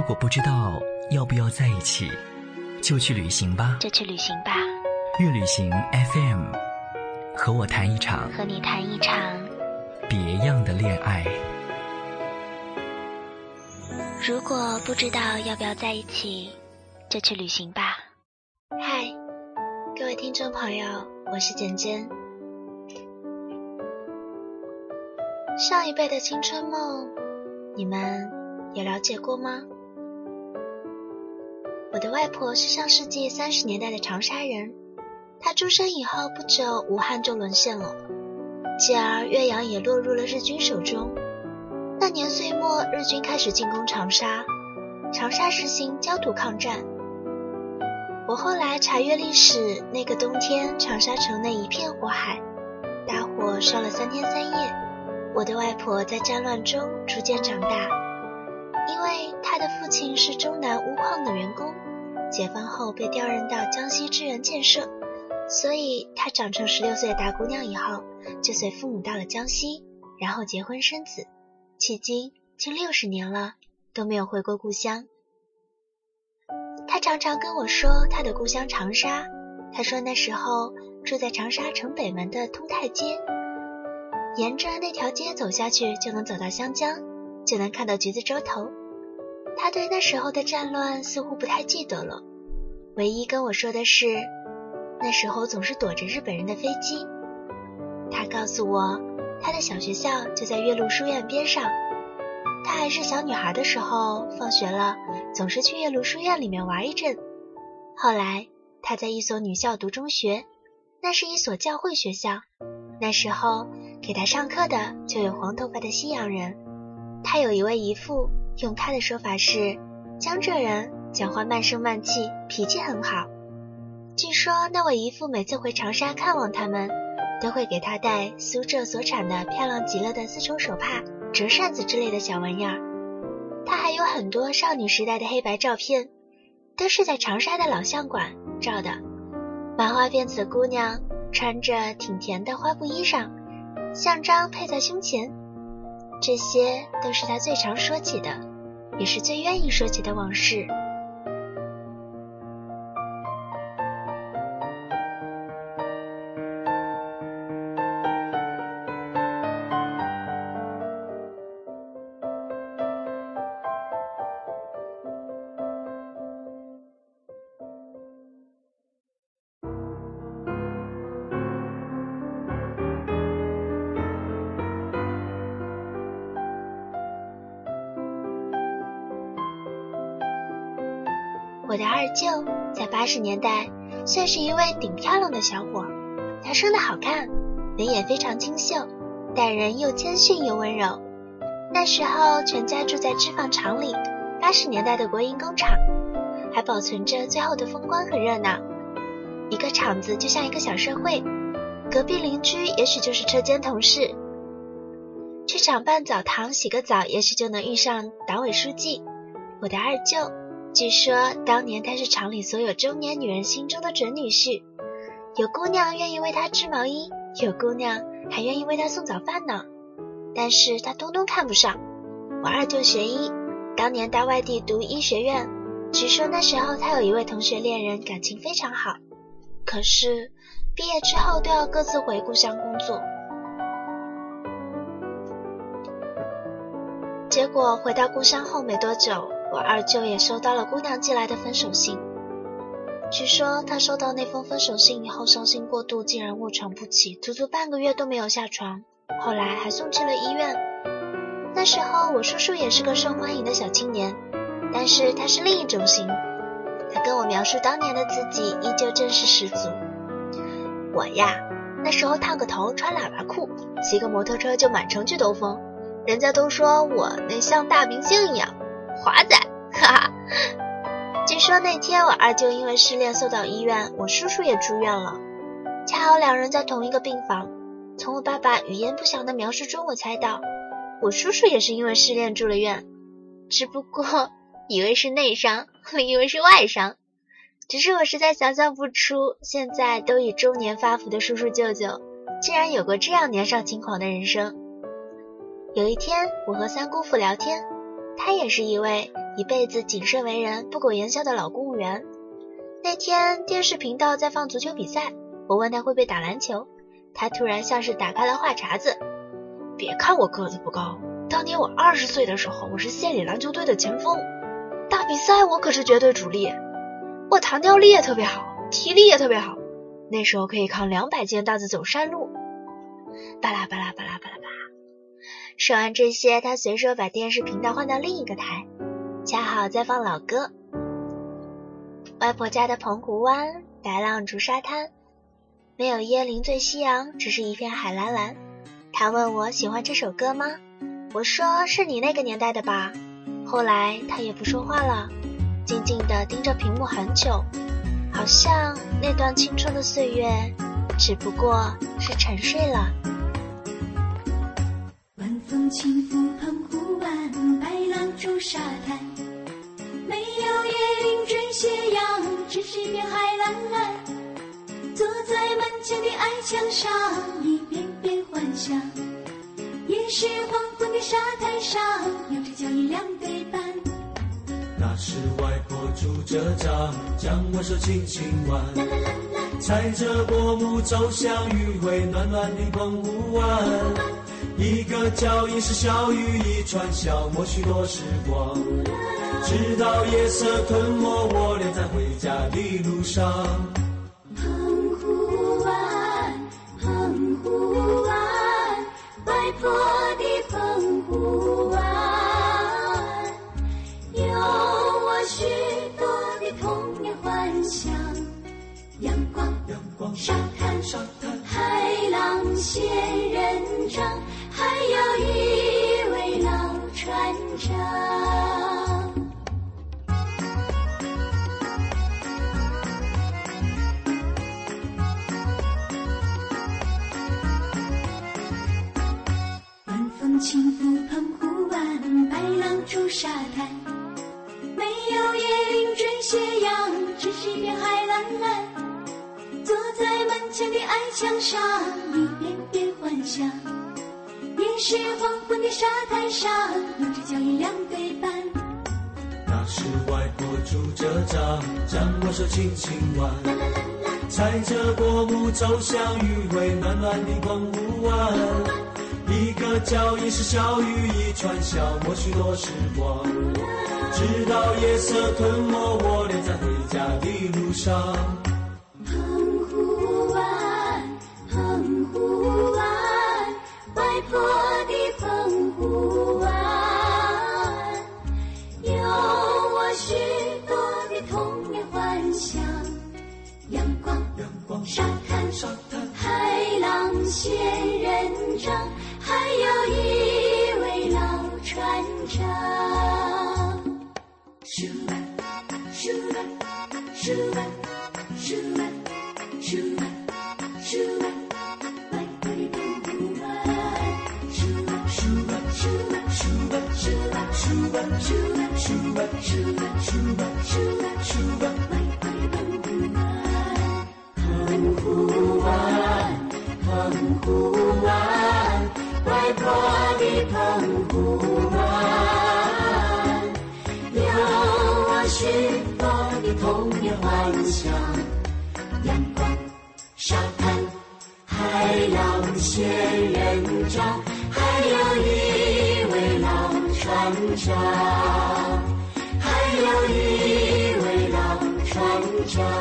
如果不知道要不要在一起，就去旅行吧。就去旅行吧。乐旅行 FM，和我谈一场，和你谈一场别样的恋爱。如果不知道要不要在一起，就去旅行吧。嗨，各位听众朋友，我是简简。上一辈的青春梦，你们有了解过吗？我的外婆是上世纪三十年代的长沙人，她出生以后不久，武汉就沦陷了，继而岳阳也落入了日军手中。那年岁末，日军开始进攻长沙，长沙实行焦土抗战。我后来查阅历史，那个冬天，长沙城内一片火海，大火烧了三天三夜。我的外婆在战乱中逐渐长大，因为他的父亲是中南钨矿的员工，解放后被调任到江西支援建设，所以他长成十六岁的大姑娘以后，就随父母到了江西，然后结婚生子，迄今近六十年了，都没有回过故乡。他常常跟我说他的故乡长沙。他说那时候住在长沙城北门的通泰街，沿着那条街走下去就能走到湘江，就能看到橘子洲头。他对那时候的战乱似乎不太记得了，唯一跟我说的是那时候总是躲着日本人的飞机。他告诉我他的小学校就在岳麓书院边上。她还是小女孩的时候，放学了总是去岳麓书院里面玩一阵。后来她在一所女校读中学，那是一所教会学校。那时候给她上课的就有黄头发的西洋人。她有一位姨父，用他的说法是江浙人，讲话慢声慢气，脾气很好。据说那位姨父每次回长沙看望他们，都会给她带苏浙所产的漂亮极了的丝绸手帕。折扇子之类的小玩意儿，他还有很多少女时代的黑白照片，都是在长沙的老相馆照的。麻花辫子的姑娘穿着挺甜的花布衣裳，项章配在胸前，这些都是他最常说起的，也是最愿意说起的往事。我的二舅在八十年代算是一位顶漂亮的小伙，他生得好看，人也非常清秀，待人又谦逊又温柔。那时候全家住在织纺厂里，八十年代的国营工厂还保存着最后的风光和热闹。一个厂子就像一个小社会，隔壁邻居也许就是车间同事，去厂办澡堂洗个澡，也许就能遇上党委书记。我的二舅。据说当年他是厂里所有中年女人心中的准女婿，有姑娘愿意为他织毛衣，有姑娘还愿意为他送早饭呢。但是他通通看不上。我二舅学医，当年到外地读医学院，据说那时候他有一位同学恋人，感情非常好。可是毕业之后都要各自回故乡工作，结果回到故乡后没多久。我二舅也收到了姑娘寄来的分手信。据说他收到那封分手信以后，伤心过度，竟然卧床不起，足足半个月都没有下床。后来还送去了医院。那时候我叔叔也是个受欢迎的小青年，但是他是另一种型。他跟我描述当年的自己，依旧正是十足。我呀，那时候烫个头，穿喇叭裤，骑个摩托车就满城去兜风，人家都说我那像大明星一样。华仔，哈哈。据说那天我二舅因为失恋送到医院，我叔叔也住院了，恰好两人在同一个病房。从我爸爸语焉不详的描述中，我猜到我叔叔也是因为失恋住了院，只不过以为是内伤，另以为是外伤。只是我实在想象不出，现在都已中年发福的叔叔舅舅，竟然有过这样年少轻狂的人生。有一天，我和三姑父聊天。他也是一位一辈子谨慎为人、不苟言笑的老公务员。那天电视频道在放足球比赛，我问他会不会打篮球，他突然像是打开了话茬子：“别看我个子不高，当年我二十岁的时候，我是县里篮球队的前锋，打比赛我可是绝对主力。我弹跳力也特别好，体力也特别好，那时候可以扛两百斤大子走山路。”巴拉巴拉巴拉巴拉巴。说完这些，他随手把电视频道换到另一个台，恰好在放老歌。外婆家的澎湖湾，白浪逐沙滩，没有椰林醉夕阳，只是一片海蓝蓝。他问我喜欢这首歌吗？我说是你那个年代的吧。后来他也不说话了，静静地盯着屏幕很久，好像那段青春的岁月只不过是沉睡了。风轻拂澎湖湾，白浪逐沙滩。没有椰林缀斜阳，只是一片海蓝蓝。坐在门前的矮墙上，一遍遍幻想。也是黄昏的沙滩上，有着脚印两对半。那是外婆拄着杖，将我手轻轻挽。啦啦啦啦，踩着薄暮走向余晖暖暖的澎湖湾。一个脚印是小雨一串，消磨许多时光。直到夜色吞没我，俩在回家的路上。澎湖湾，澎湖湾，外婆的澎湖湾，有我许多的童年幻想。阳光，阳光，沙滩，沙滩，海浪仙人掌。还有一位老船长。晚风轻拂澎湖湾，白浪逐沙滩。没有椰林缀斜阳，只是一片海蓝蓝。坐在门前的矮墙上，一遍遍幻想。也是黄昏的沙滩上，有只脚印两对半。那是外婆拄着杖，将我手轻轻挽。踩着薄暮走向余晖暖暖的澎湖湾。一个脚印是小雨一串，消磨许多时光。直到夜色吞没我，俩在回家的路上。仙人掌，还有一位老船长。仙人掌，还有一位老船长，还有一位老船长。